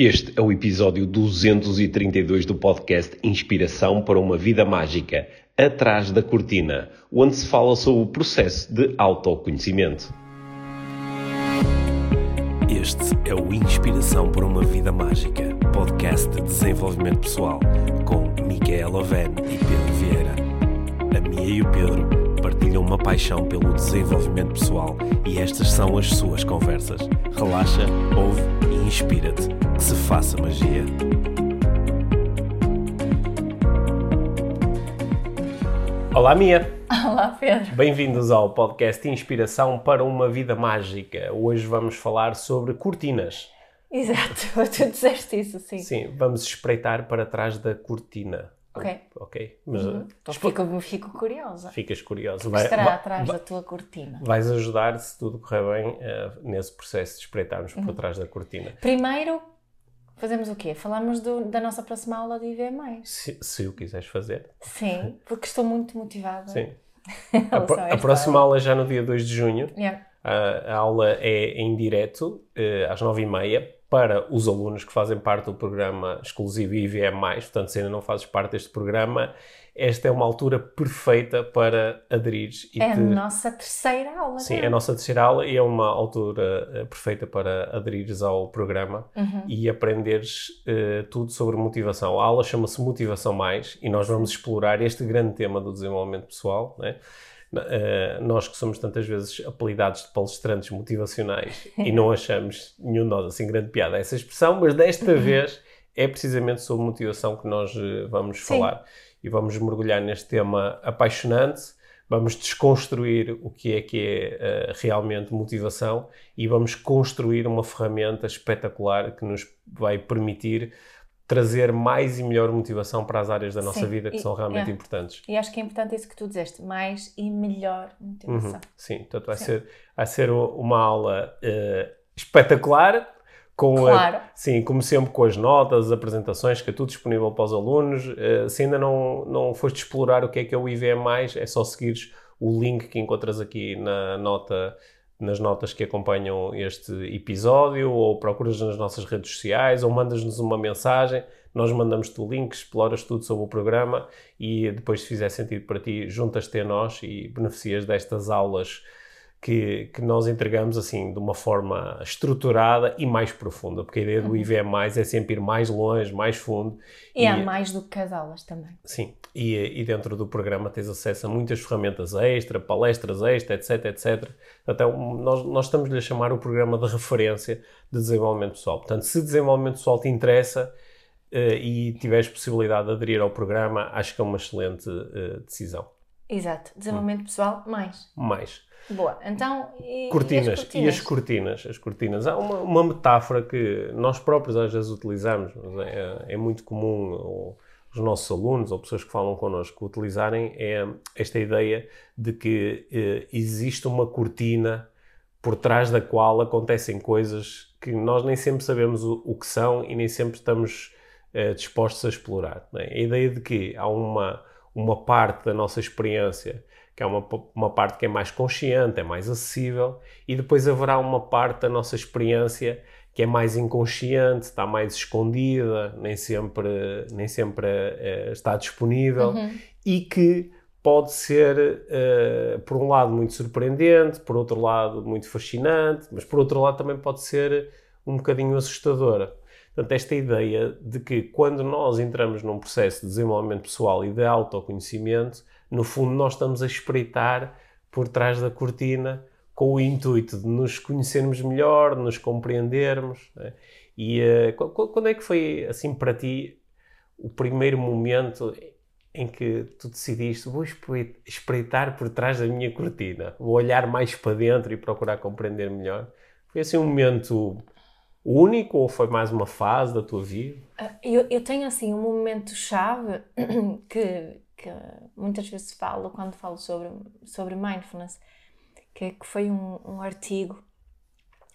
Este é o episódio 232 do podcast Inspiração para uma Vida Mágica, Atrás da Cortina, onde se fala sobre o processo de autoconhecimento. Este é o Inspiração para uma Vida Mágica, podcast de desenvolvimento pessoal, com Micaela Oven e Pedro Vieira. A Mia e o Pedro partilham uma paixão pelo desenvolvimento pessoal e estas são as suas conversas. Relaxa, ouve inspira-te. Que se faça magia. Olá, Mia! Olá, Pedro. Bem-vindos ao podcast Inspiração para uma Vida Mágica. Hoje vamos falar sobre cortinas. Exato, tu disseste isso, sim. Sim, vamos espreitar para trás da cortina. Ok. Ok. Mas Uhum. Então fico, fico curiosa. ficas curioso. O que estará vai- atrás vai- da tua cortina? Vais ajudar, se tudo correr bem, eh, nesse processo de espreitarmos Uhum. por trás da cortina. Primeiro, fazemos o quê? Falamos do- da nossa próxima aula de IV+. Se, se o quiseres fazer. Sim, porque estou muito motivada. Sim. A, pro- a próxima aula. é já no dia 2 de junho. Yeah. A, a aula é em direto, eh, às 9h30, para os alunos que fazem parte do programa exclusivo IVM+. Portanto, se ainda não fazes parte deste programa, esta é uma altura perfeita para aderires. E É a te- nossa terceira aula. Sim, já. é a nossa terceira aula e é uma altura eh, perfeita para aderires ao programa Uhum. e aprenderes eh, tudo sobre motivação. A aula chama-se Motivação Mais e nós vamos explorar este grande tema do desenvolvimento pessoal. Né? Eh, nós que somos tantas vezes apelidados de palestrantes motivacionais e não achamos nenhum de nós assim grande piada a essa expressão, mas desta vez é precisamente sobre motivação que nós eh, vamos Sim. falar e vamos mergulhar neste tema apaixonante. Vamos desconstruir o que é que é eh, realmente motivação e vamos construir uma ferramenta espetacular que nos vai permitir trazer mais e melhor motivação para as áreas da nossa Sim, vida que e- são realmente yeah. importantes. E acho que é importante isso que tu disseste. Mais e melhor motivação. Uhum, Sim, portanto vai Sim. ser, vai ser uma aula eh, espetacular. Com a- Claro. sim, como sempre com as notas, as apresentações, que é tudo disponível para os alunos. Eh, se ainda não, não foste explorar o que é que é o IVM+, é só seguires o link que encontras aqui na nota, nas notas que acompanham este episódio, ou procuras nas nossas redes sociais, ou mandas-nos uma mensagem. Nós mandamos-te o link, exploras tudo sobre o programa e depois, se fizer sentido para ti, juntas-te a nós e beneficias destas aulas que, que nós entregamos assim de uma forma estruturada e mais profunda, porque a ideia do IVM+, é sempre ir mais longe, mais fundo. E há mais do que as aulas também. Sim, e, e dentro do programa tens acesso a muitas ferramentas extra, palestras extra, etc, etc. Até nós, nós estamos-lhe a chamar o programa de referência de desenvolvimento pessoal. Portanto, se desenvolvimento pessoal te interessa eh, e tiveres possibilidade de aderir ao programa, acho que é uma excelente eh, decisão. Exato. Hum. Desenvolvimento pessoal, mais. Mais. Boa. Então, e, cortinas. e E as as cortinas. As cortinas. Há uma, uma metáfora que nós próprios às vezes utilizamos, mas é, é muito comum ou, os nossos alunos ou pessoas que falam connosco utilizarem, é esta ideia de que eh, existe uma cortina por trás da qual acontecem coisas que nós nem sempre sabemos o, o que são e nem sempre estamos eh, dispostos a explorar. é? A ideia de que há uma, uma parte da nossa experiência que é uma, uma parte que é mais consciente, é mais acessível, e depois haverá uma parte da nossa experiência que é mais inconsciente, está mais escondida, nem sempre, nem sempre eh, está disponível, Uhum. e que pode ser, eh, por um lado, muito surpreendente, por outro lado, muito fascinante, mas por outro lado também pode ser um bocadinho assustadora. Portanto, esta ideia de que quando nós entramos num processo de desenvolvimento pessoal e de autoconhecimento, no fundo nós estamos a espreitar por trás da cortina com o intuito de nos conhecermos melhor, nos compreendermos. né? E qu- quando é que foi, assim, para ti, o primeiro momento em que tu decidiste vou espre- espreitar por trás da minha cortina, vou olhar mais para dentro e procurar compreender melhor? Foi assim um momento único ou foi mais uma fase da tua vida? Ah, Eu, eu tenho assim um momento-chave que, que muitas vezes falo quando falo sobre, sobre mindfulness, que, que foi um, um artigo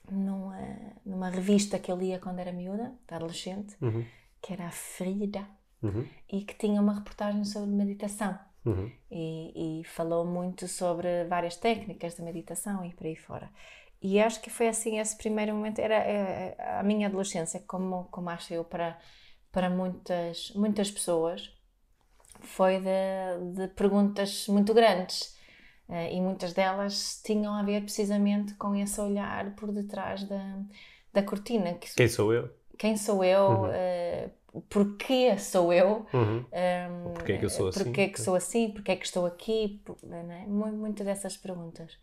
numa, numa revista que eu lia quando era miúda, adolescente, Uhum, que era a Frida, uhum, e que tinha uma reportagem sobre meditação. uhum, e, e falou muito sobre várias técnicas de meditação e por aí fora. e acho que foi assim esse primeiro momento, era é, a minha adolescência, como, como acho eu para, para muitas, muitas pessoas, foi de, de perguntas muito grandes. Uh, e muitas delas tinham a ver precisamente com esse olhar por detrás da, da cortina. Que, quem sou eu? Quem sou eu? Uhum. Uh, porquê sou eu? Uhum. Um, ehm, porquê é que eu sou assim? Porquê que sou assim? Porquê é que estou aqui? É? Muitas dessas perguntas.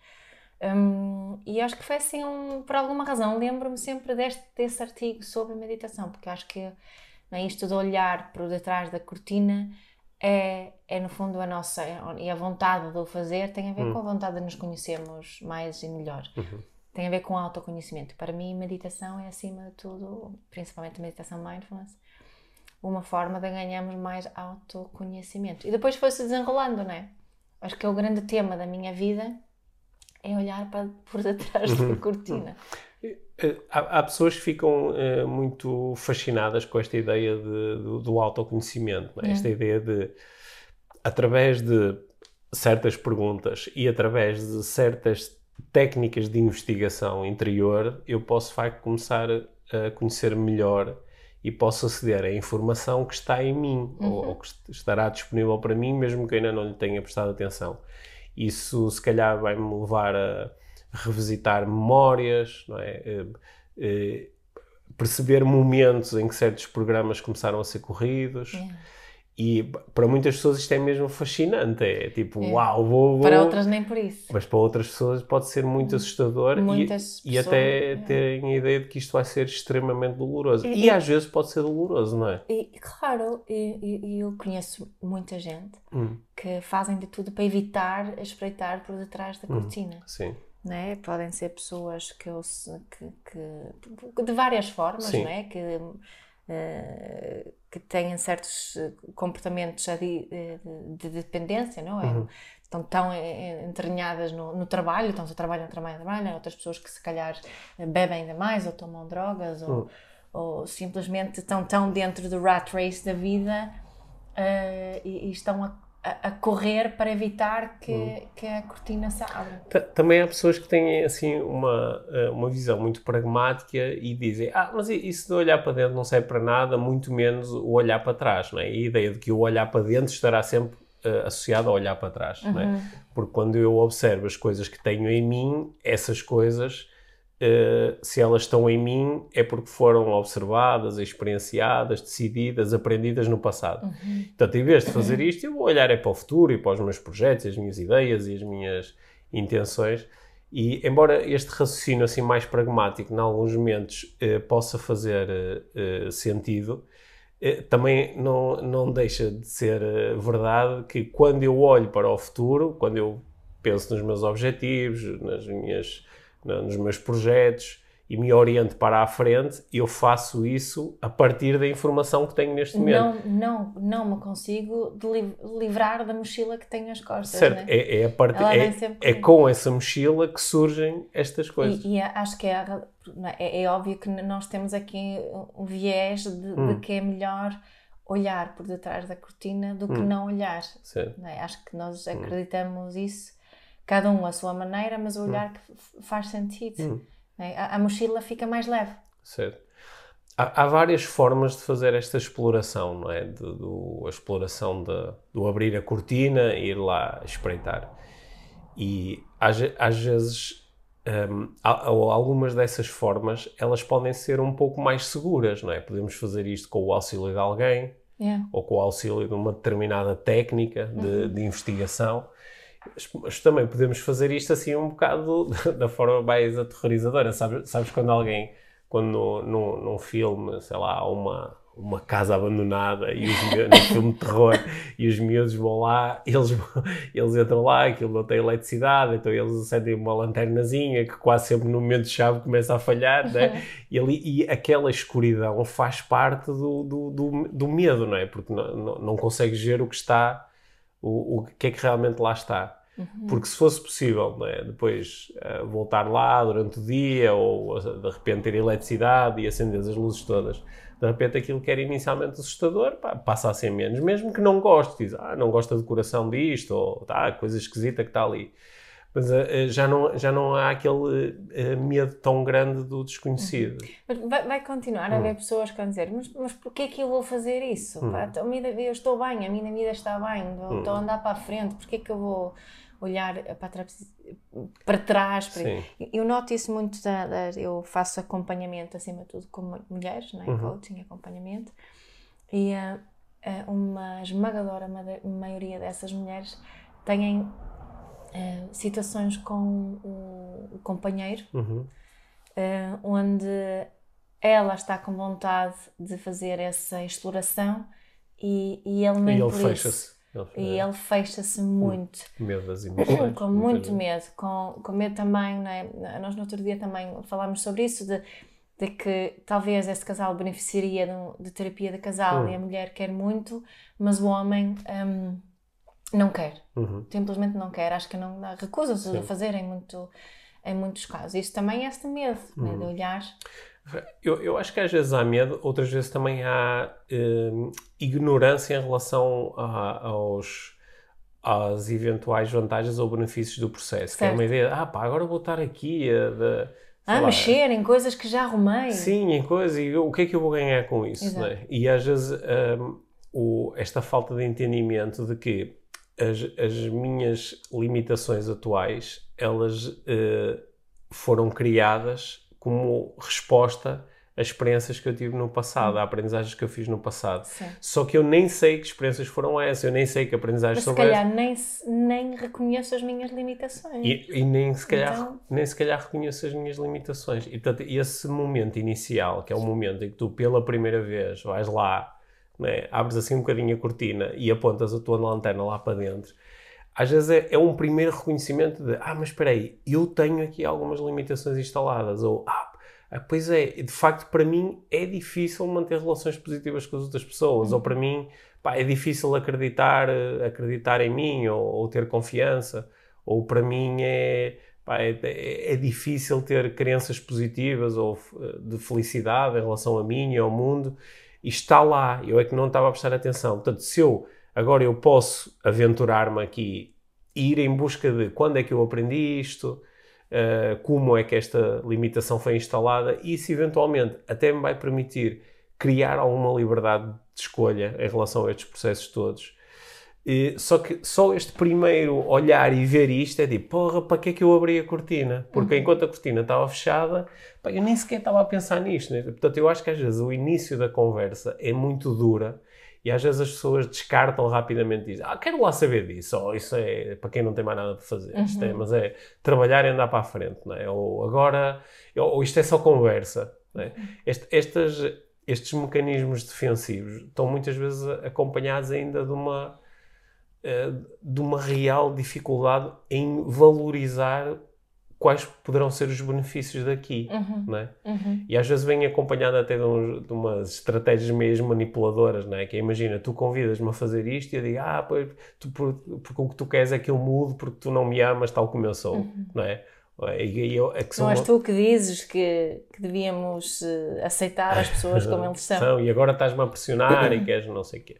Um, e acho que foi assim, um, por alguma razão, lembro-me sempre deste, desse artigo sobre meditação, porque acho que é, isto de olhar por detrás da cortina é, é no fundo a nossa, e a vontade de o fazer tem a ver hum. com a vontade de nos conhecermos mais e melhor. Uhum. Tem a ver com autoconhecimento. Para mim, meditação é acima de tudo, principalmente a meditação mindfulness, uma forma de ganharmos mais autoconhecimento. E depois foi-se desenrolando, não é? Acho que é o grande tema da minha vida é olhar para, por detrás da uhum. cortina. Eh, há, há, pessoas que ficam é, muito fascinadas com esta ideia de, do, do autoconhecimento, é? esta ideia de, através de certas perguntas e através de certas técnicas de investigação interior, eu posso vai, começar a conhecer melhor e posso aceder à informação que está em mim uhum. ou, ou, que estará disponível para mim, mesmo que ainda não lhe tenha prestado atenção. Isso, se calhar, vai-me levar a revisitar memórias, não é? Eh, eh, perceber momentos em que certos programas começaram a ser corridos. É. E para muitas pessoas isto é mesmo fascinante. É tipo, é. uau, vou, vou, Para outras nem por isso. Mas para outras pessoas pode ser muito assustador Muitas e, e até é. terem a ideia de que isto vai ser extremamente doloroso. E, e às vezes pode ser doloroso, não é? E, claro, e, eu conheço muita gente hum. que fazem de tudo para evitar espreitar por detrás da hum, cortina. Hum. Sim. Né? Podem ser pessoas que, eu, que, que de várias formas, Sim. né? que uh, que têm certos eh, comportamentos de, eh, de, de dependência, não é? Uhum. Estão tão entranhadas no, no trabalho, estão a trabalhar, trabalham, trabalham. Outras pessoas que se calhar bebem ainda mais ou tomam drogas ou, uhum. ou simplesmente estão tão dentro do rat race da vida uh, e, e estão a a, correr para evitar que, hum. que a cortina se abra. Também há pessoas que têm assim uma, eh, uma visão muito pragmática e dizem ah, mas isso de olhar para dentro não serve para nada, muito menos o olhar para trás, não é? E a ideia de que o olhar para dentro estará sempre uh, associado ao olhar para trás, uhum. não é? Uhum. Porque quando eu observo as coisas que tenho em mim, essas coisas Uh, se elas estão em mim, é porque foram observadas, experienciadas, decididas, aprendidas no passado. Uhum. Portanto, em vez de fazer isto, eu vou olhar é para o futuro e para os meus projetos, as minhas ideias e as minhas intenções. E, embora este raciocínio assim mais pragmático, em alguns momentos, eh, possa fazer eh, sentido, também não, não deixa de ser verdade que quando eu olho para o futuro, quando eu penso nos meus objetivos, nas minhas nos meus projetos e me oriento para a frente, eu faço isso a partir da informação que tenho neste momento. Não, não, não me consigo livrar da mochila que tenho nas costas. Certo, né? é, é, a part... é, é com essa mochila que surgem estas coisas. E, e acho que é, é, é, óbvio que nós temos aqui um viés de, hum. de, que é melhor olhar por detrás da cortina do que hum. não olhar. Não é? Acho que nós hum. acreditamos hum. isso cada um à sua maneira, mas o olhar hum. que faz sentido. Hum. É? A, a, mochila fica mais leve. Certo. Há, há, várias formas de fazer esta exploração, não é? De, do, a exploração de, do abrir a cortina e ir lá espreitar. E às, às vezes um, algumas dessas formas elas podem ser um pouco mais seguras, não é? Podemos fazer isto com o auxílio de alguém yeah. ou com o auxílio de uma determinada técnica de, uhum. de investigação mas também podemos fazer isto assim um bocado da forma mais aterrorizadora. Sabes, sabes quando alguém, quando num, num filme, sei lá, uma, uma casa abandonada e os miúdos, num filme de terror e os miúdos vão lá, eles, eles entram lá, aquilo não tem eletricidade, então eles acendem uma lanternazinha que quase sempre no momento de chave começa a falhar, né? e, ali, e aquela escuridão faz parte do, do, do, do medo, não é? Porque não, não, não consegues ver o que está o, o que é que realmente lá está. Uhum. Porque se fosse possível é? depois uh, voltar lá durante o dia ou uh, de repente ter eletricidade e acender as luzes todas, de repente aquilo que era inicialmente assustador pá, passa a ser menos, mesmo que não goste, diz, ah, não gosto da decoração disto ou tá, coisa esquisita que está ali. Mas uh, já, não, já não há aquele uh, medo tão grande do desconhecido. Vai, vai continuar a haver pessoas que vão dizer: Mas, mas porquê que eu vou fazer isso? Pá, a minha, eu estou bem, a minha vida está bem, estou a andar para a frente, porquê que eu vou olhar para trás? Para trás para eu noto isso muito, da, da, eu faço acompanhamento acima de tudo com mulheres, né? uhum. coaching, acompanhamento, e uh, uma esmagadora maioria dessas mulheres têm uh, situações com o, o companheiro, uhum. uh, onde ela está com vontade de fazer essa exploração e, e ele nem e ele fecha-se. e ele fecha-se muito. Medo das emoções. com muito medo. Com, com medo também, é? nós no outro dia também falámos sobre isso, de, de que talvez esse casal beneficiaria de, de terapia de casal e a mulher quer muito, mas o homem um, não quer. Uhum. Simplesmente não quer. Acho que não recusa-se a fazer em, muito, em muitos casos. Isso também é este medo uhum. né, de uhum. olhar. Eu, eu acho que às vezes há medo, outras vezes também há hum, ignorância em relação a, aos às eventuais vantagens ou benefícios do processo. Certo. Que é uma ideia, ah pá, agora vou estar aqui a, de, a mexer em coisas que já arrumei. Sim, em coisas, e o que é que eu vou ganhar com isso? Né? E às vezes um, o, esta falta de entendimento de que as, as minhas limitações atuais, elas uh, foram criadas como resposta a experiências que eu tive no passado, a aprendizagens que eu fiz no passado. Sim. Só que eu nem sei que experiências foram essas, eu nem sei que aprendizagens são essas. se calhar nem, nem reconheço as minhas limitações. E, e nem, se calhar, então... nem se calhar reconheço as minhas limitações. E portanto, esse momento inicial, que é o momento em que tu pela primeira vez vais lá né? abres assim um bocadinho a cortina e apontas a tua lanterna lá para dentro, às vezes é, é, um primeiro reconhecimento de ah, mas espera aí, eu tenho aqui algumas limitações instaladas, ou ah, ah, pois é, de facto para mim é difícil manter relações positivas com as outras pessoas, ou para mim pá, é difícil acreditar, acreditar em mim, ou, ou ter confiança, ou para mim é, pá, é, é, é, difícil ter crenças positivas ou de felicidade em relação a mim e ao mundo e está lá, eu é que não estava a prestar atenção. Portanto, se eu agora eu posso aventurar-me aqui e ir em busca de quando é que eu aprendi isto, uh, como é que esta limitação foi instalada, e isso eventualmente até me vai permitir criar alguma liberdade de escolha em relação a estes processos todos. E, só que só este primeiro olhar e ver isto é tipo, porra, para que é que eu abri a cortina? Porque uhum. enquanto a cortina estava fechada, pá, eu nem sequer estava a pensar nisto. Né? Portanto, eu acho que às vezes o início da conversa é muito dura e às vezes as pessoas descartam rapidamente e dizem, ah, quero lá saber disso, ou isso é para quem não tem mais nada para fazer, uhum. isto é, uhum. mas é trabalhar e andar para a frente, não é? ou agora, ou isto é só conversa. Não é? Uhum. Este, estas, estes mecanismos defensivos estão muitas vezes acompanhados ainda de uma de uma real dificuldade em valorizar quais poderão ser os benefícios daqui, uhum. não é? Uhum. E às vezes vem acompanhado até de, uns, de, umas estratégias meio manipuladoras, não é? Que é, imagina, tu convidas-me a fazer isto e eu digo, ah, pois, tu, por, porque o que tu queres é que eu mude porque tu não me amas tal como eu sou, uhum. não é? E, eu, é não és tu que dizes que, que devíamos uh, aceitar as pessoas como eles são. são. E agora estás-me a pressionar e queres não sei o quê.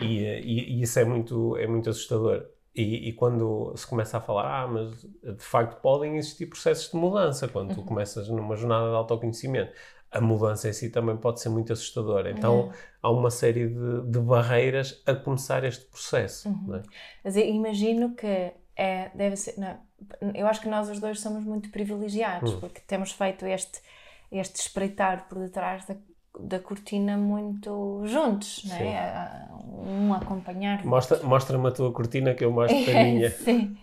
E, e, e, isso é muito, é muito assustador. E, e, quando se começa a falar, ah, mas de facto podem existir processos de mudança, quando tu uhum. começas numa jornada de autoconhecimento, a mudança em si também pode ser muito assustadora. Então é. há uma série de, de, barreiras a começar este processo. Uhum. É? Mas eu imagino que é, deve ser. Não, eu acho que nós os dois somos muito privilegiados, uhum. porque temos feito este, este espreitar por detrás da, da cortina muito juntos, não é? Um acompanhar. Mostra, mostra-me a tua cortina que eu mostro a minha. sim,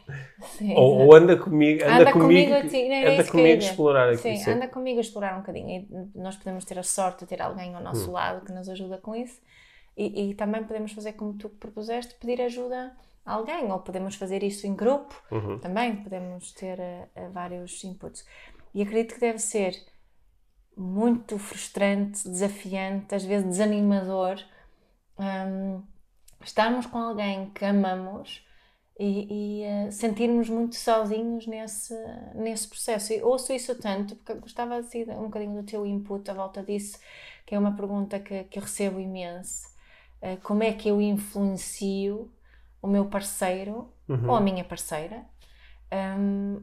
sim. Ou, ou, anda comigo, anda, anda comigo, comigo, anda comigo explorar aqui. Sim, sim, anda comigo a explorar um bocadinho. E nós podemos ter a sorte de ter alguém ao nosso hum. lado que nos ajuda com isso. E, e, também podemos fazer como tu propuseste, pedir ajuda a alguém, ou podemos fazer isso em grupo, uhum. também podemos ter uh, vários inputs. E acredito que deve ser muito frustrante, desafiante, às vezes desanimador, um, estarmos com alguém que amamos e, e uh, sentirmos muito sozinhos nesse, nesse processo. E ouço isso tanto, porque gostava de assim, um bocadinho do teu input à volta disso, que é uma pergunta que, que eu recebo imenso. Uh, como é que eu influencio o meu parceiro uhum. ou a minha parceira um,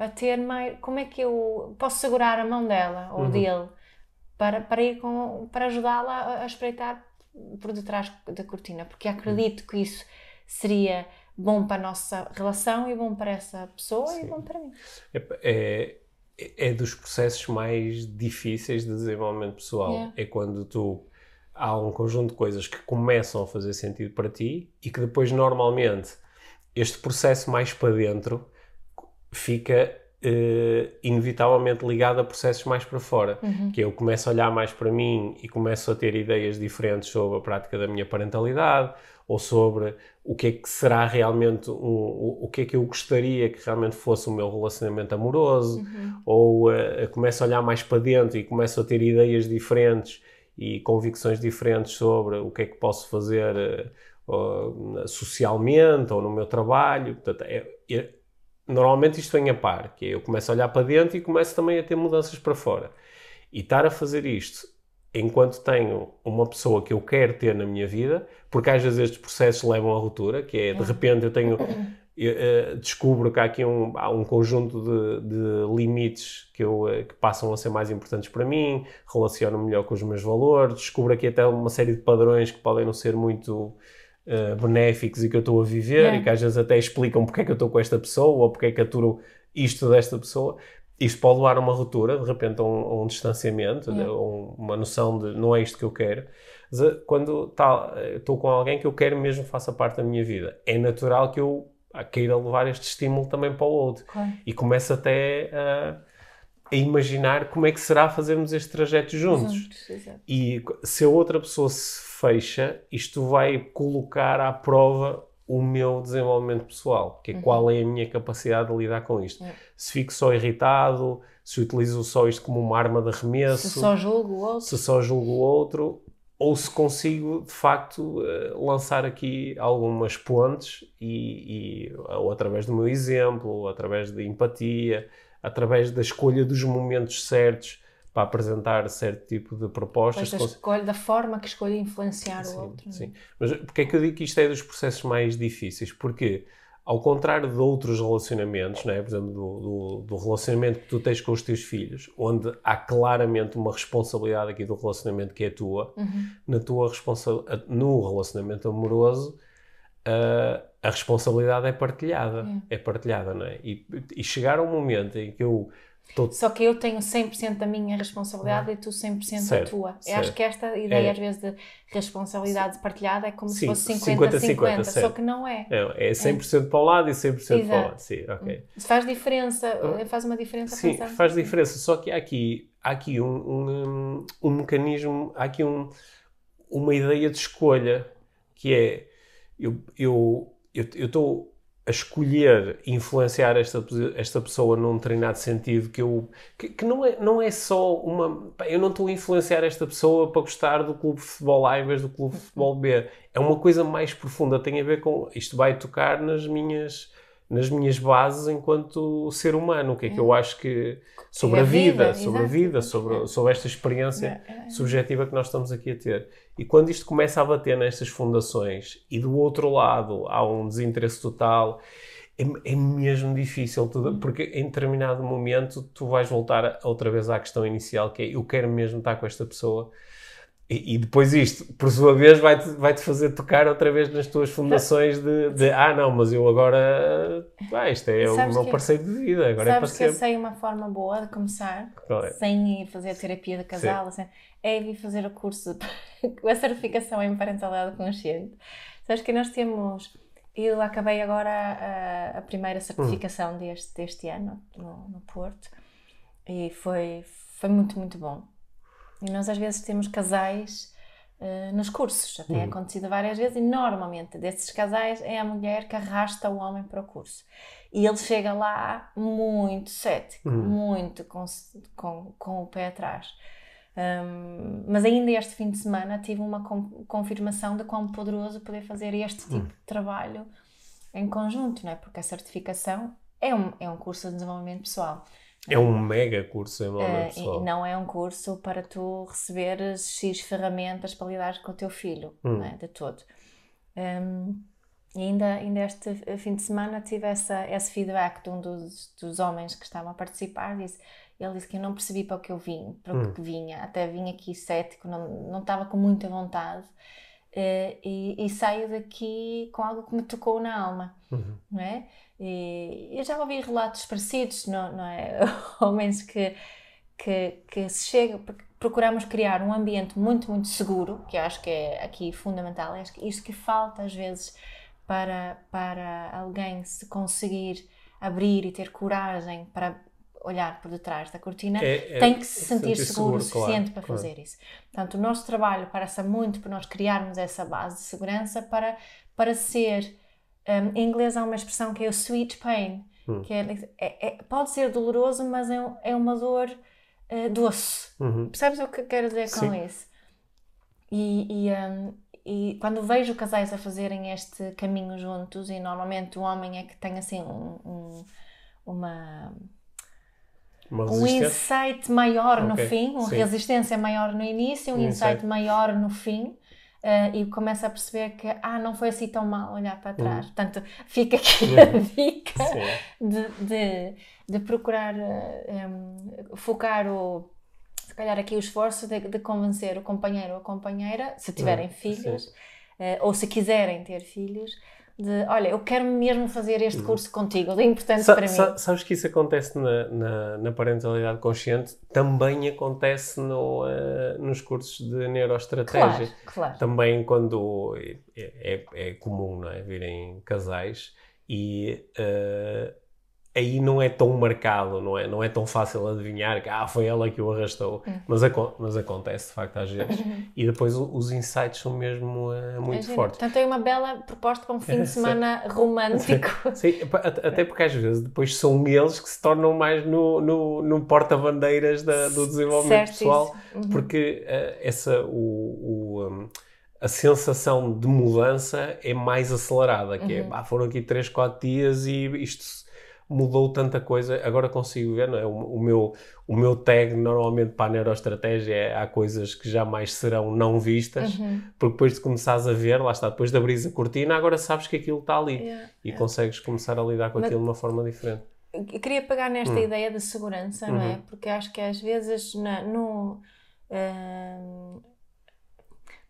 a ter mais. Como é que eu posso segurar a mão dela ou Uhum. dele para, para ir com. para ajudá-la a, a espreitar por detrás da cortina? Porque acredito que isso seria bom para a nossa relação e bom para essa pessoa e Sim. bom para mim. É, é, é dos processos mais difíceis de desenvolvimento pessoal. Yeah. É quando tu há um conjunto de coisas que começam a fazer sentido para ti e que depois, normalmente, este processo mais para dentro fica eh, inevitavelmente ligado a processos mais para fora. Uhum. Que eu começo a olhar mais para mim e começo a ter ideias diferentes sobre a prática da minha parentalidade ou sobre o que é que será realmente, um, o, o que é que eu gostaria que realmente fosse o meu relacionamento amoroso, Uhum. ou eh, começo a olhar mais para dentro e começo a ter ideias diferentes e convicções diferentes sobre o que é que posso fazer ou, socialmente ou no meu trabalho. Portanto, é- é- normalmente isto vem a par, que é eu começo a olhar para dentro e começo também a ter mudanças para fora. E estar a fazer isto enquanto tenho uma pessoa que eu quero ter na minha vida, porque às vezes estes processos levam à ruptura, que é de repente eu tenho eu, eh, descubro que há aqui um, há um conjunto de, de limites que, eu, eh, que passam a ser mais importantes para mim, relaciono melhor com os meus valores, descubro aqui até uma série de padrões que podem não ser muito eh, benéficos e que eu estou a viver Yeah. e que às vezes até explicam porque é que eu estou com esta pessoa ou porque é que aturo isto desta pessoa. Isto pode levar a uma ruptura, de repente a um, a um distanciamento, Yeah. a um- uma noção de não é isto que eu quero. Mas, eh, Quando tá, eh, estou com alguém que eu quero mesmo faça parte da minha vida, é natural que eu ah, queira levar este estímulo também para o outro. Claro. E começo até a, a imaginar como é que será fazermos este trajeto juntos. Juntos. E se a outra pessoa se fecha, isto vai colocar à prova o meu desenvolvimento pessoal, que é qual é a minha capacidade de lidar com isto. Yeah. Se fico só irritado, se utilizo só isto como uma arma de arremesso, Se só julgo o outro. se só julgo o outro, ou se consigo de facto eh, lançar aqui algumas pontes e, e- ou através do meu exemplo, ou através de empatia, através da escolha dos momentos certos para apresentar certo tipo de propostas. Cons- escolha, da forma que escolho influenciar o outro. é? Sim. Mas porque é que eu digo que isto é dos processos mais difíceis? Porque, ao contrário de outros relacionamentos, não é? por exemplo, do, do- do relacionamento que tu tens com os teus filhos, onde há claramente uma responsabilidade aqui do relacionamento que é tua, Uhum. na tua responsa no relacionamento amoroso, ah, a responsabilidade é partilhada. É partilhada, não é? E, e chegar a um momento em que eu estou Só que eu tenho 100% da minha responsabilidade e tu 100% da Certo, tua. Eu acho que esta ideia, É. às vezes, de responsabilidade partilhada é como Sim, se fosse 50-50, 50-50, só que não é. É, é 100% para um lado e 100% para o Exato. lado. Sim, ok. Isso faz diferença, faz uma diferença Sim, pensar faz assim. diferença. Só que há aqui, há aqui um, um, um mecanismo, há aqui um, uma ideia de escolha que é eu eu eu eu estou a escolher influenciar esta, esta pessoa num determinado sentido que eu que, que não é não é só uma eu não estou a influenciar esta pessoa para gostar do clube de futebol A em vez do clube de futebol B é uma coisa mais profunda tem a ver com isto vai tocar nas minhas nas minhas bases enquanto ser humano o que é que eu acho que sobre É a vida, sobre a vida sobre sobre esta experiência É, é. subjetiva que nós estamos aqui a ter. E quando isto começa a bater nestas fundações e do outro lado há um desinteresse total, é, é mesmo difícil, tudo, porque em determinado momento tu vais voltar outra vez à questão inicial, que é eu quero mesmo estar com esta pessoa. E, e depois isto, por sua vez, vai-te vai -te fazer tocar outra vez nas tuas fundações de, de ah, não, mas eu agora, ah, isto é o meu parceiro de vida, agora é para Sabes que eu sei uma forma boa de começar, é? sem ir fazer terapia de casal, assim, é ir fazer o curso, a certificação em parentalidade consciente. Sabes que nós temos, eu acabei agora a, a primeira certificação deste, deste ano no, no Porto e foi, foi muito, muito bom. E nós às vezes temos casais eh, nos cursos, já tem acontecido várias vezes, e normalmente desses casais é a mulher que arrasta o homem para o curso. E ele chega lá muito cético, muito com, com, com o pé atrás. Um, mas ainda este fim de semana tive uma confirmação de quão poderoso poder fazer este tipo de trabalho em conjunto, não é? Porque a certificação é um, é um curso de desenvolvimento pessoal. É um mega curso em momento e pessoal. não é um curso para tu receberes X ferramentas para lidar com o teu filho, Hum. não é? De todo. Um, e ainda, ainda este fim de semana tive essa, esse feedback de um dos, dos homens que estavam a participar. Disse, ele disse que eu não percebi para o que eu vim, para o que vinha. Até vim aqui cético, não, não estava com muita vontade. Uh, e, e, saio daqui com algo que me tocou na alma, Uhum. não é? E eu já ouvi relatos parecidos, não, não é? Homens que, que, que se chegam, procuramos criar um ambiente muito, muito seguro, que eu acho que é aqui fundamental, é isso que falta às vezes para, para alguém se conseguir abrir e ter coragem para olhar por detrás da cortina, É- é tem que se sentir, sentir seguro o seguro, suficiente claro, para fazer isso. Portanto, o nosso trabalho passa muito por nós criarmos essa base de segurança para, para ser, um, em inglês há uma expressão que é o sweet pain, Hum. que é, é- é- pode ser doloroso, mas é, é uma dor eh, doce. Uhum. Percebes o que eu quero dizer com Sim. isso? E, e, um, e quando vejo casais a fazerem este caminho juntos, e normalmente o homem é que tem assim um, um- Uma um resistência. insight maior no Ok, fim, uma sim. resistência maior no início, um Um insight insight. maior no fim. eh, e começa a perceber que ah, não foi assim tão mal olhar para trás. Portanto, fica aqui a dica de, de, de procurar eh, em, focar o se calhar aqui o esforço de, de convencer o companheiro ou a companheira, se tiverem Hum, filhos, eh, ou se quiserem ter filhos, de olha, eu quero mesmo fazer este curso contigo, é importante. Sa- para sa- mim. sabes que isso acontece na, na, na parentalidade consciente? Também acontece no, eh, nos cursos de neuroestratégia. Claro, claro. Também quando é, é, é comum não é? virem casais e eh, aí não é tão marcado, não é, não é tão fácil adivinhar que ah, foi ela que o arrastou, Hum. mas, aco- mas acontece de facto às vezes. E depois os insights são mesmo eh, muito Imagina. fortes. Portanto, é uma bela proposta para um fim de semana romântico. Sim, até porque às vezes depois são eles que se tornam mais no, no, no porta-bandeiras do desenvolvimento Certo, pessoal. Uhum. porque eh, essa, o, o, um, a sensação de mudança é mais acelerada, que é, Uhum. "Ah, foram aqui 3, 4 dias e isto mudou tanta coisa, agora consigo ver, não é? O, o meu, o meu tag normalmente para a neuroestratégia é há coisas que jamais serão não vistas, Uhum. porque depois de começares a ver, lá está, depois de abrir a cortina, agora sabes que aquilo está ali Yeah, e yeah. consegues começar a lidar com Mas- aquilo de uma forma diferente. Eu queria pegar nesta Hum. ideia de segurança, não é? Uhum. Porque acho que às vezes na- no, ahm,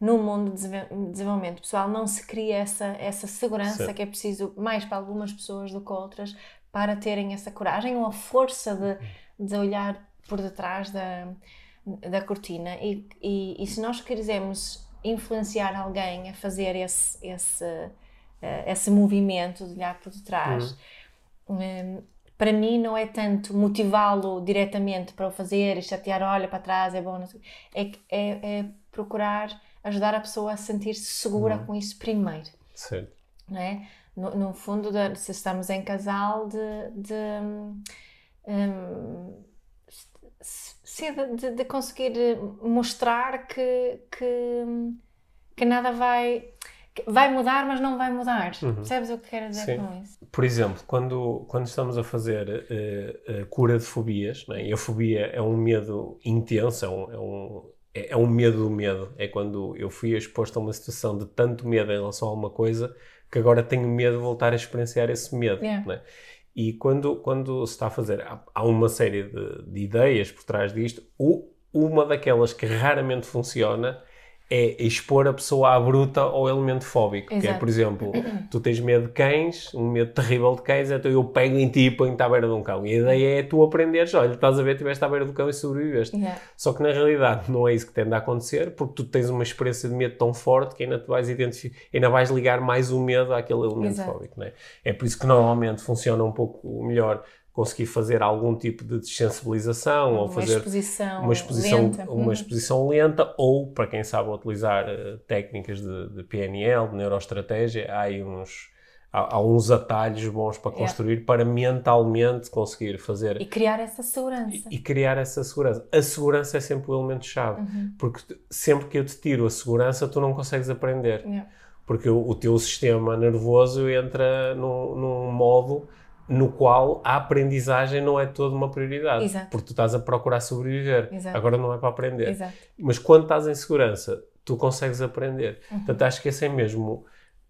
no mundo de desenvol- desenvolvimento pessoal não se cria essa, essa segurança Sim. que é preciso mais para algumas pessoas do que outras para terem essa coragem ou a força de, de olhar por detrás da, da cortina. E, e, e se nós quisermos influenciar alguém a fazer esse, esse, eh, esse movimento de olhar por detrás. Hum, para mim não é tanto motivá-lo diretamente para o fazer e chatear, olha para trás, é bom, é, é, é procurar ajudar a pessoa a sentir-se segura com isso primeiro, Certo. não é? No, no fundo, de- se estamos em casal, de, de, hum, de, de- conseguir mostrar que, que, que nada vai, que vai mudar, mas não vai mudar. Percebes o que quero dizer Sim. com isso? Por exemplo, quando, quando estamos a fazer eh, cura de fobias, não é? e a fobia é um medo intenso, é um, é, um, é- é um medo do medo. É quando eu fui exposto a uma situação de tanto medo em relação a uma coisa que agora tenho medo de voltar a experienciar esse medo. Yeah. é? E quando, quando se está a fazer, há, há uma série de, de ideias por trás disto. O, uma daquelas que raramente funciona é expor a pessoa à bruta ao elemento fóbico. Que é, por exemplo, tu tens medo de cães, um medo terrível de cães, então eu pego em ti e ponho-te à beira de um cão. E a ideia é tu aprenderes, olha, estás a ver, estiveste à beira do cão e sobreviveste. Yeah. Só que na realidade não é isso que tende a acontecer, porque tu tens uma experiência de medo tão forte que ainda te vais identificar, ainda vais ligar mais o medo àquele elemento Exato. fóbico. Não é? é por isso que normalmente funciona um pouco melhor conseguir fazer algum tipo de desensibilização ou fazer exposição, uma exposição, lenta. uma Uhum. exposição lenta ou, para quem sabe utilizar eh, técnicas de, de PNL, de neuroestratégia, há aí uns, há, há uns atalhos bons para Yeah. construir para mentalmente conseguir fazer E criar essa segurança. e criar essa segurança. A segurança é sempre o elemento-chave, Uhum. porque sempre que eu te tiro a segurança, tu não consegues aprender, Yeah. porque o, o teu sistema nervoso entra num, num modo no qual a aprendizagem não é toda uma prioridade, Exato. porque tu estás a procurar sobreviver, Exato. agora não é para aprender. Exato. Mas quando estás em segurança, tu consegues aprender. Uhum. Portanto, acho que esse é mesmo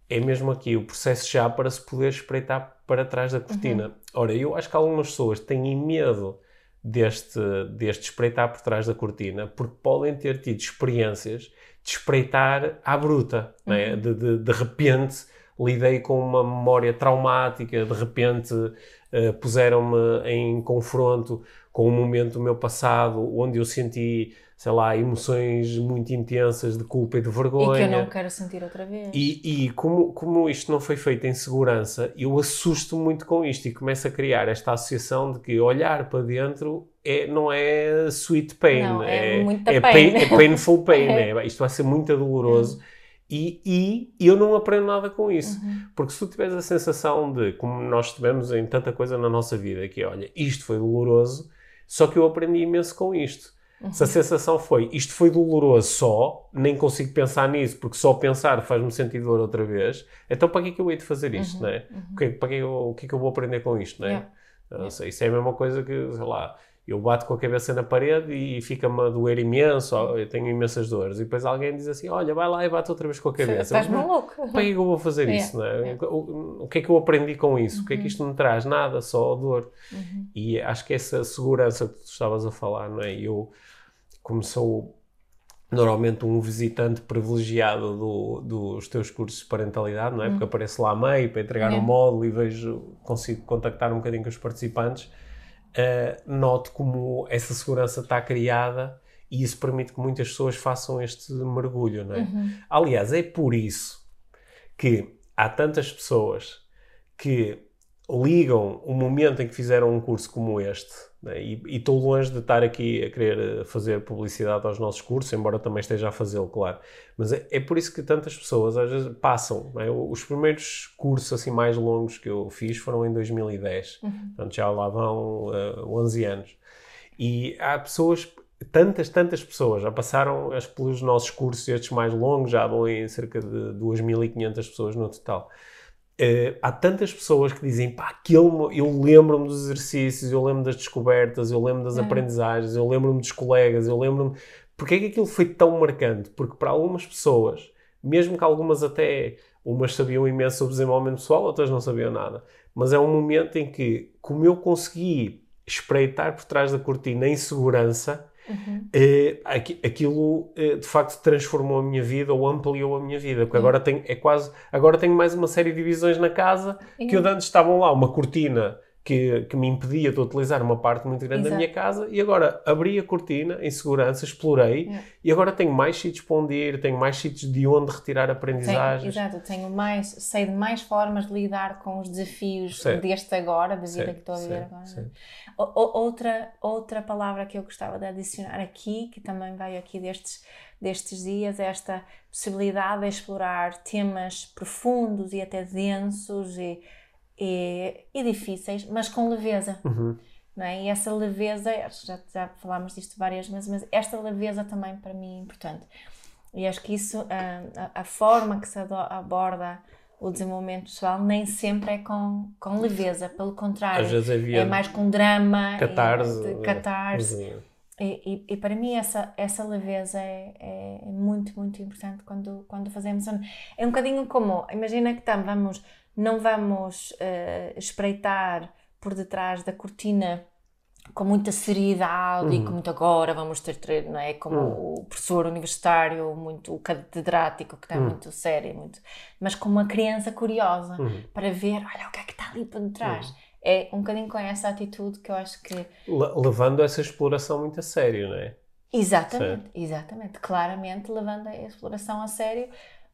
é mesmo aqui o processo já para se poder espreitar para trás da cortina. Uhum. Ora, eu acho que algumas pessoas têm medo deste, deste espreitar por trás da cortina porque podem ter tido experiências de espreitar à bruta, uhum. né? de, de, de repente lidei com uma memória traumática, de repente uh, puseram-me em confronto com um momento do meu passado onde eu senti sei lá, emoções muito intensas de culpa e de vergonha. E que eu não quero sentir outra vez. E, e como, como isto não foi feito em segurança, eu assusto muito com isto e começo a criar esta associação de que olhar para dentro é, não é sweet pain, não, é, é, é, pain. pain, é painful pain, é. é. isto vai ser muito doloroso. E, e, eu não aprendo nada com isso. Uhum. Porque se tu tiveres a sensação de, como nós tivemos em tanta coisa na nossa vida, que é, olha, isto foi doloroso, só que eu aprendi imenso com isto. Uhum. Se a sensação foi isto foi doloroso só, nem consigo pensar nisso, porque só pensar faz-me sentir dor outra vez, então para que é que eu hei de fazer isto, uhum. não é? Uhum. O, que, para que eu, o que é que eu vou aprender com isto, não é? Yeah. Não sei, isso é a mesma coisa que, sei lá, eu bato com a cabeça na parede e fica-me a doer imenso, eu tenho imensas dores. E depois alguém diz assim: Olha, vai lá e bate outra vez com a cabeça. Estás maluco? Para que é que eu vou fazer é. isso? Não é? O, o, que é que eu aprendi com isso? Uhum. O que é que uhum. isto me traz? Nada, só dor. Uhum. E acho que essa segurança que tu estavas a falar, não é? Eu, como sou normalmente um visitante privilegiado do, dos teus cursos de parentalidade, não é? Uhum. Porque apareço lá a meio para entregar um módulo e vejo, consigo contactar um bocadinho com os participantes uh, noto como essa segurança está criada e isso permite que muitas pessoas façam este mergulho, não é? Uhum. Aliás, é por isso que há tantas pessoas que ligam o momento em que fizeram um curso como este, né? e estou longe de estar aqui a querer fazer publicidade aos nossos cursos, embora também esteja a fazê-lo, claro. Mas é, é, por isso que tantas pessoas às vezes passam. É? Os primeiros cursos assim mais longos que eu fiz foram em 2010, uhum. portanto já lá vão uh, 11 anos. E há pessoas tantas, tantas pessoas já passaram pelos nossos cursos, estes mais longos, já vão em cerca de 2.500 pessoas no total. Uh, há tantas pessoas que dizem, pá, aquilo, eu lembro-me dos exercícios, eu lembro das descobertas, eu lembro das é. aprendizagens, eu lembro-me dos colegas, eu lembro-me. Porquê é que aquilo foi tão marcante? Porque para algumas pessoas, mesmo que algumas até, umas sabiam imenso sobre desenvolvimento pessoal, outras não sabiam nada, mas é um momento em que, como eu consegui espreitar por trás da cortina em segurança, Uhum. Uh, aquilo uh, de facto transformou a minha vida ou ampliou a minha vida, porque uhum. agora tenho, é quase, agora tenho mais uma série de divisões na casa uhum. que eu antes estavam lá, uma cortina que, que me impedia de utilizar uma parte muito grande Exato. da minha casa e agora abri a cortina em segurança, explorei é. e agora tenho mais sítios para onde ir, tenho mais sítios de onde retirar aprendizagens. Tenho, exato, tenho mais, sei de mais formas de lidar com os desafios deste agora, da vida que estou a viver agora. O, outra, outra palavra que eu gostava de adicionar aqui, que também veio aqui destes destes dias, é esta possibilidade de explorar temas profundos e até densos e e, e difíceis, mas com leveza. Uhum. Não é? E essa leveza, já, já falámos disto várias vezes, mas esta leveza também para mim é importante. E acho que isso, a, a, a forma que se aborda o desenvolvimento pessoal nem sempre é com, com leveza, pelo contrário, é mais com drama, catarse, e, catarse. E, e, e, para mim essa, essa leveza é, é, muito, muito importante quando, quando fazemos. É um bocadinho como, imagina que estamos, vamos não vamos uh, espreitar por detrás da cortina com muita seriedade uhum. e com muito agora vamos ter, não é? Como uhum. o professor universitário, muito catedrático, que está uhum. muito sério, muito, mas com uma criança curiosa uhum. para ver, olha o que é que está ali por detrás. Uhum. É um bocadinho com essa atitude que eu acho que. Le levando essa exploração muito a sério, não é? Exatamente, certo. exatamente. Claramente levando a exploração a sério,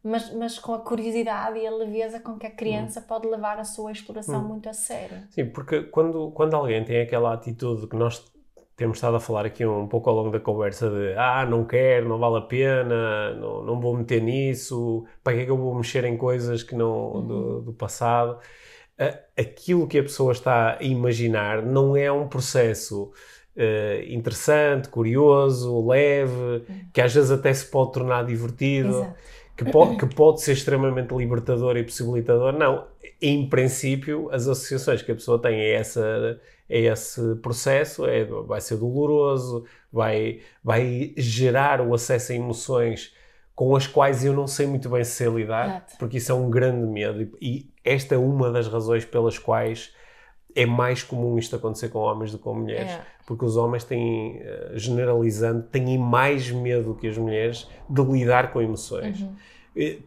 mas, mas com a curiosidade e a leveza com que a criança hum. pode levar a sua exploração hum. muito a sério. Sim, porque quando, quando alguém tem aquela atitude que nós temos estado a falar aqui um pouco ao longo da conversa de ah, não quero, não vale a pena, não, não vou meter nisso, para que é que eu vou mexer em coisas que não uhum. do, do, passado? Aquilo que a pessoa está a imaginar não é um processo uh, interessante, curioso, leve, uhum. que às vezes até se pode tornar divertido. Exato que, pode, que pode ser extremamente libertador e possibilitador, não. Em princípio, as associações que a pessoa tem é, essa, é esse processo, é, vai ser doloroso, vai, vai gerar o acesso a emoções com as quais eu não sei muito bem se lidar, Exato. porque isso é um grande medo. E esta é uma das razões pelas quais é mais comum isto acontecer com homens do que com mulheres. É. Porque os homens têm, eh, generalizando, têm mais medo que as mulheres de lidar com emoções. Uhum.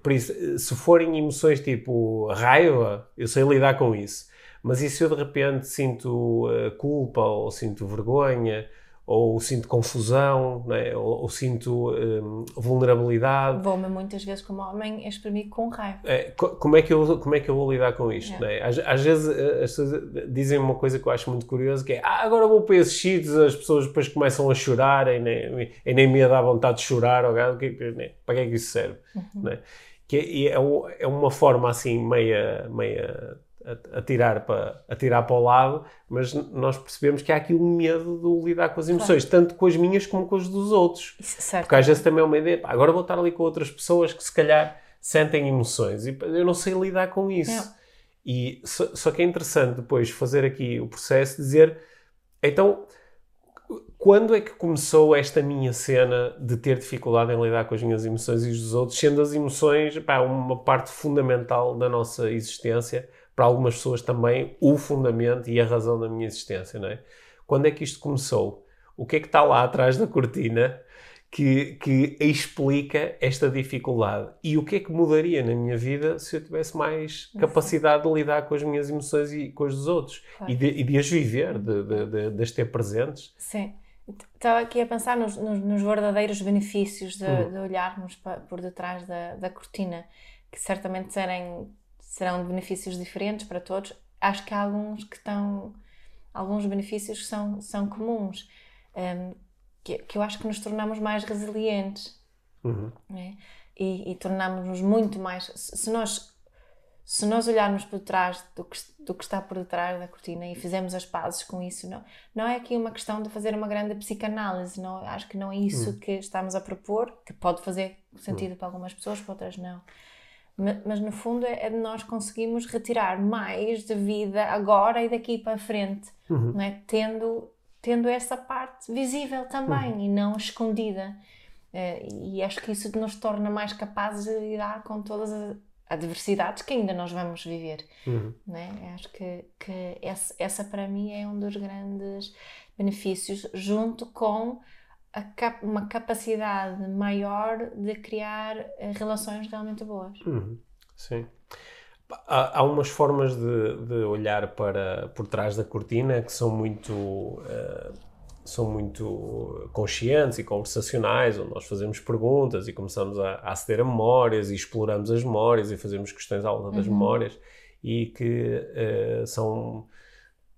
Por isso, eh, se forem emoções tipo raiva, eu sei lidar com isso. Mas e se eu de repente sinto eh, culpa, ou sinto vergonha, ou sinto confusão, né? ou, ou sinto eh, vulnerabilidade, Vou-me muitas vezes como homem exprimir com raiva. é, co- como, é que eu, como é que eu vou lidar com isto? É. né? Às, às vezes eh, as pessoas dizem uma coisa que eu acho muito curiosa, que é ah, agora vou para esses sítios, as pessoas depois começam a chorar e nem, e nem me dá vontade de chorar, ou, que- que- né? para que é que isso serve? né? Que é, e é, o- é uma forma assim meia, meia a, a tirar para, a tirar para o lado, mas nós percebemos que há aqui um medo de lidar com as emoções, tanto com as minhas como com as dos outros. Isso, certo. Porque às vezes também é uma ideia, pá, agora vou estar ali com outras pessoas que se calhar sentem emoções e eu não sei lidar com isso. E só, só que é interessante depois fazer aqui o processo dizer, então, quando é que começou esta minha cena de ter dificuldade em lidar com as minhas emoções e as dos outros, sendo as emoções pá, uma parte fundamental da nossa existência, para algumas pessoas também o fundamento e a razão da minha existência, não é? Quando é que isto começou? O que é que está lá atrás da cortina que, que explica esta dificuldade? E o que é que mudaria na minha vida se eu tivesse mais capacidade de lidar com as minhas emoções e com as dos outros? Claro. E, de, e de as viver, de, de, de, de as ter presentes? Sim. Estava aqui a pensar nos, nos- nos verdadeiros benefícios de, Uhum. de olharmos pa- por detrás da, da cortina, que certamente serem, serão benefícios diferentes para todos. Acho que há alguns que estão. Alguns benefícios que são, são comuns, Hum, que, que eu acho que nos tornamos mais resilientes Uhum. né? e, e tornamos-nos muito mais. Se nós, se nós olharmos por trás do que, do que está por detrás da cortina e fizermos as pazes com isso, não, não é aqui uma questão de fazer uma grande psicanálise, não, acho que não é isso que estamos a propor, que pode fazer sentido para algumas pessoas, para outras não. Ma- Mas no fundo é é de nós conseguirmos retirar mais de vida agora e daqui para frente, Uhum. não é? tendo, tendo essa parte visível também e não escondida. Eh, e acho que isso nos torna mais capazes de lidar com todas as adversidades que ainda nós vamos viver. Uhum. Né? Acho que, que essa, essa para mim é um dos grandes benefícios, junto com cap- uma capacidade maior de criar eh, relações realmente boas. Uhum. Sim. Há, há umas formas de, de olhar para por trás da cortina que são muito eh, são muito conscientes e conversacionais, onde nós fazemos perguntas e começamos a, a aceder a memórias e exploramos as memórias e fazemos questões à volta das memórias e que eh, são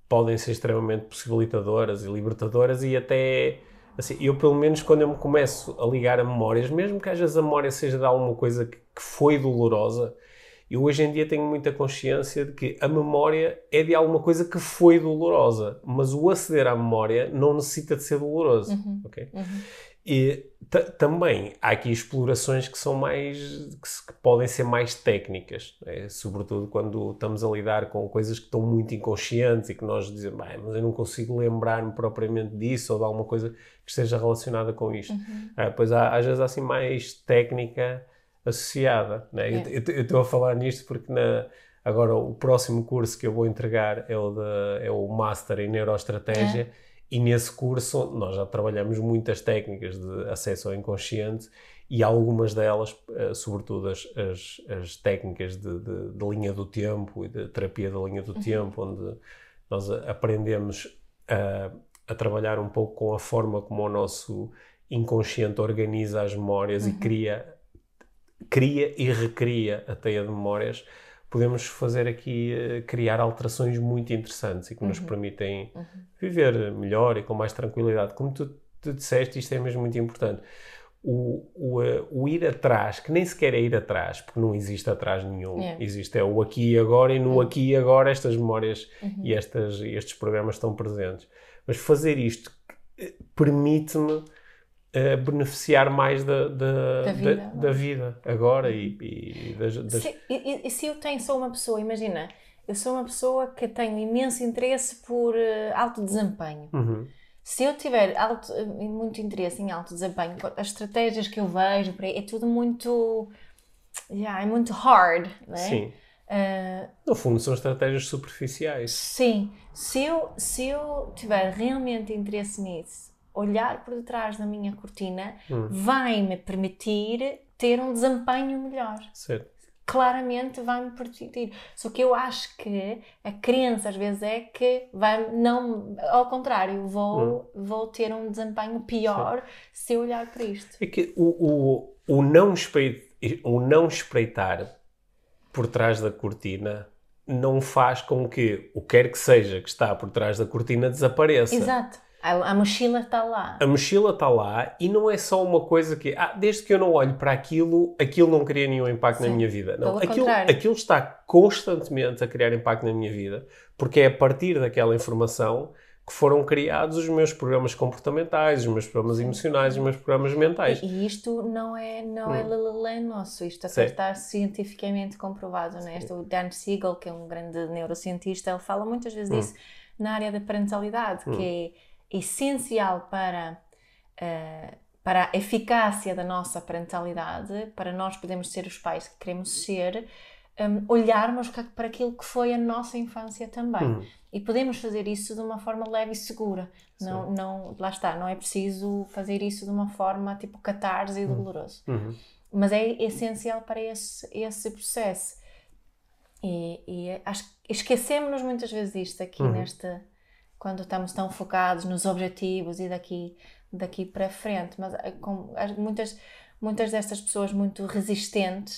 podem ser extremamente possibilitadoras e libertadoras e até assim, eu pelo menos quando eu me começo a ligar a memórias, mesmo que às vezes a memória seja de alguma coisa que, que foi dolorosa, eu hoje em dia tenho muita consciência de que a memória é de alguma coisa que foi dolorosa, mas o aceder à memória não necessita de ser doloroso, ok? E ta- também há aqui explorações que são mais que, se- que podem ser mais técnicas, né? sobretudo quando estamos a lidar com coisas que estão muito inconscientes e que nós dizemos, "Bem, mas eu não consigo lembrar-me propriamente disso ou de alguma coisa que esteja relacionada com isto. Ah, pois há, às vezes há assim mais técnica associada. Né? Eu- Eu estou a falar nisto porque na, agora o próximo curso que eu vou entregar é o, de, é o Master em Neuroestratégia. E nesse curso nós já trabalhamos muitas técnicas de acesso ao inconsciente e algumas delas, eh, sobretudo as, as, as técnicas de, de- de linha do tempo e de terapia da linha do tempo, onde nós aprendemos a, a trabalhar um pouco com a forma como o nosso inconsciente organiza as memórias e cria, cria e recria a teia de memórias, podemos fazer aqui, eh, criar alterações muito interessantes e que nos permitem viver melhor e com mais tranquilidade. Como tu, tu disseste, isto é mesmo muito importante. O, o, eh, o ir atrás, que nem sequer é ir atrás, porque não existe atrás nenhum. Yeah. Existe é o aqui e agora, e no aqui e agora estas memórias e estas, estes programas estão presentes. Mas fazer isto eh, permite-me eh, beneficiar mais da, da, Da vida, da- não é? da vida agora e, e das, das- Se, e, e- se eu tenho, sou uma pessoa, imagina, eu sou uma pessoa que tenho imenso interesse por eh, alto desempenho. Uhum. Se eu tiver alto, muito interesse em alto desempenho, as estratégias que eu vejo por aí, é tudo muito. Yeah, é muito hard, não é? Sim. Uh, No fundo, são estratégias superficiais. sim, se eu, se eu tiver realmente interesse nisso, olhar por detrás da minha cortina Hum. vai-me permitir ter um desempenho melhor. Certo. claramente vai-me permitir. Só que eu acho que a crença às vezes é que vai não, ao contrário, vou, vou ter um desempenho pior se eu olhar para isto. É que o, o, o, não espreitar, o não espreitar por trás da cortina não faz com que o quer que seja que está por trás da cortina desapareça. Exato. A, a mochila está lá. A mochila está lá e não é só uma coisa que, ah, desde que eu não olho para aquilo, aquilo não cria nenhum impacto na Sim, minha vida. Não, aquilo, contrário. aquilo está constantemente a criar impacto na minha vida, porque é a partir daquela informação que foram criados os meus programas comportamentais, os meus programas emocionais, os meus programas mentais. E, e isto não é, não é lalelé nosso, isto até Hum. Está cientificamente comprovado. Né? Este, o Dan Siegel, que é um grande neurocientista, ele fala muitas Hum. vezes disso na área da parentalidade, que é essencial para, eh, para a eficácia da nossa parentalidade, para nós podermos ser os pais que queremos ser, um, olharmos para aquilo que foi a nossa infância também. Hum. E podemos fazer isso de uma forma leve e segura. Não, não, lá está, não é preciso fazer isso de uma forma tipo catarse e doloroso. Uhum. Mas é essencial para esse, esse processo. E, e acho que esquecemos-nos muitas vezes disto aqui Uhum. neste quando estamos tão focados nos objetivos e daqui daqui para frente mas eh, com, as- muitas muitas destas pessoas muito resistentes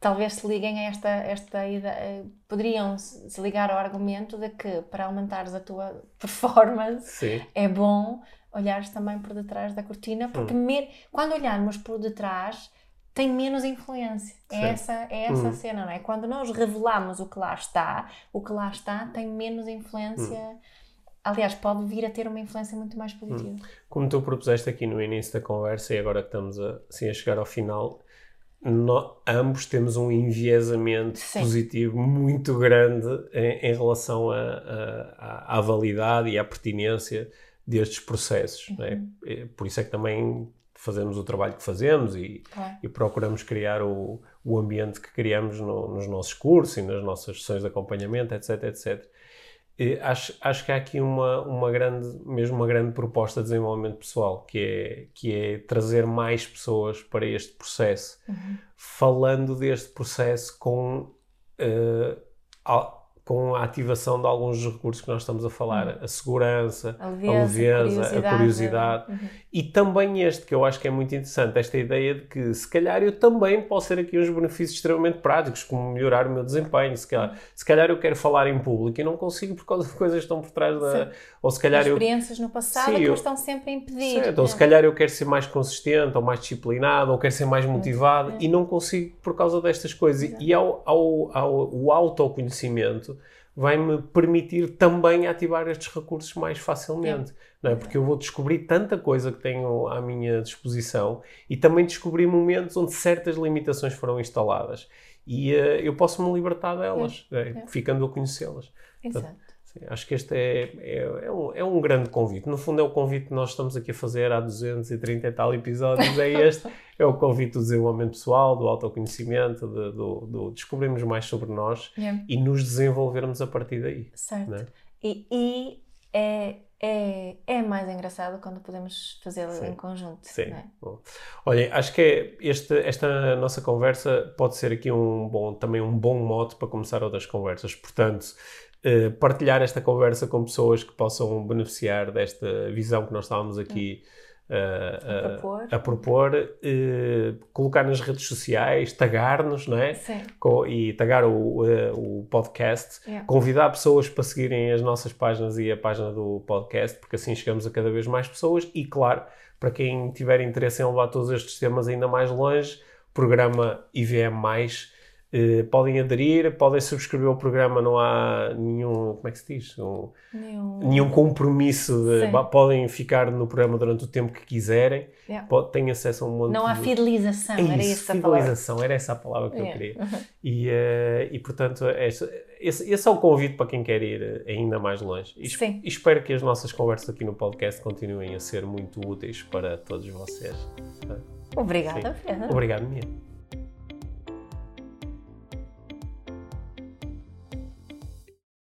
talvez se liguem a esta esta ideia poderiam se se ligar ao argumento de que para aumentares a tua performance Sim. é bom olhares também por detrás da cortina, porque Hum. me- quando olharmos por detrás tem menos influência. Sim. É essa, é essa Hum. cena, não é? Quando nós revelamos o que lá está, o que lá está tem menos influência. Hum. Aliás, pode vir a ter uma influência muito mais positiva. Como tu propuseste aqui no início da conversa e agora que estamos a, assim, a chegar ao final, nó- ambos temos um enviesamento Sim. positivo muito grande em, em relação à- validade e à pertinência destes processos. é? Uhum. É Por isso é que também fazemos o trabalho que fazemos e, Claro. e procuramos criar o, o ambiente que criamos no- nos nossos cursos e nas nossas sessões de acompanhamento, etc, etc. Acho, acho que há aqui uma, uma grande, mesmo uma grande proposta de desenvolvimento pessoal, que é, que é trazer mais pessoas para este processo, Uhum. falando deste processo com, a, com a ativação de alguns recursos que nós estamos a falar, a segurança, A a leveza, leveza, a curiosidade. Uhum. E também este, que eu acho que é muito interessante, esta ideia de que se calhar eu também posso ter aqui uns benefícios extremamente práticos, como melhorar o meu desempenho. Se calhar, se calhar eu quero falar em público e não consigo por causa de coisas que estão por trás da. Ou se calhar eu. Experiências no passado Sim, que eu- estão sempre a impedir. Certo, ou se calhar eu quero ser mais consistente, ou mais disciplinado, ou quero ser mais motivado e não consigo por causa destas coisas. E ao, ao, ao, o autoconhecimento vai-me permitir também ativar estes recursos mais facilmente. Não é? Porque eu vou descobrir tanta coisa que tenho à minha disposição e também descobrir momentos onde certas limitações foram instaladas. E eh, eu posso me libertar delas, né? ficando a conhecê-las. Exato. Sim, acho que este é, é, é, um, é um grande convite. No fundo, é o convite que nós estamos aqui a fazer há 230 e tal episódios. É este. é o convite do desenvolvimento pessoal, do autoconhecimento, de, do, do descobrirmos mais sobre nós Yeah. e nos desenvolvermos a partir daí. Certo. Né? E, e é, é, é mais engraçado quando podemos fazê-lo em conjunto. Sim. é? Bom. Olha, acho que é este, esta nossa conversa pode ser aqui um bom, também um bom mote para começar outras conversas. Portanto, eh, partilhar esta conversa com pessoas que possam beneficiar desta visão que nós estávamos aqui eh, A propor. a propor, eh, colocar nas redes sociais, tagar-nos, não é? Sim. E tagar o, eh, o podcast, Yeah. convidar pessoas para seguirem as nossas páginas e a página do podcast, porque assim chegamos a cada vez mais pessoas e, claro, para quem tiver interesse em levar todos estes temas ainda mais longe, programa IVM+, Uh, podem aderir, podem subscrever o programa, não há nenhum, como é que se diz? Um, Nenhum... nenhum compromisso, de, podem ficar no programa durante o tempo que quiserem, Yeah. Pode- têm acesso a um monte Não há de... fidelização, É era isso, essa a palavra. fidelização, era essa a palavra que eu Yeah. queria. E, eh, e portanto, esse, esse, esse é o convite para quem quer ir eh, ainda mais longe. E, Sim. espero que as nossas conversas aqui no podcast continuem a ser muito úteis para todos vocês. Obrigada, Sim. Pedro. Obrigado, Mia.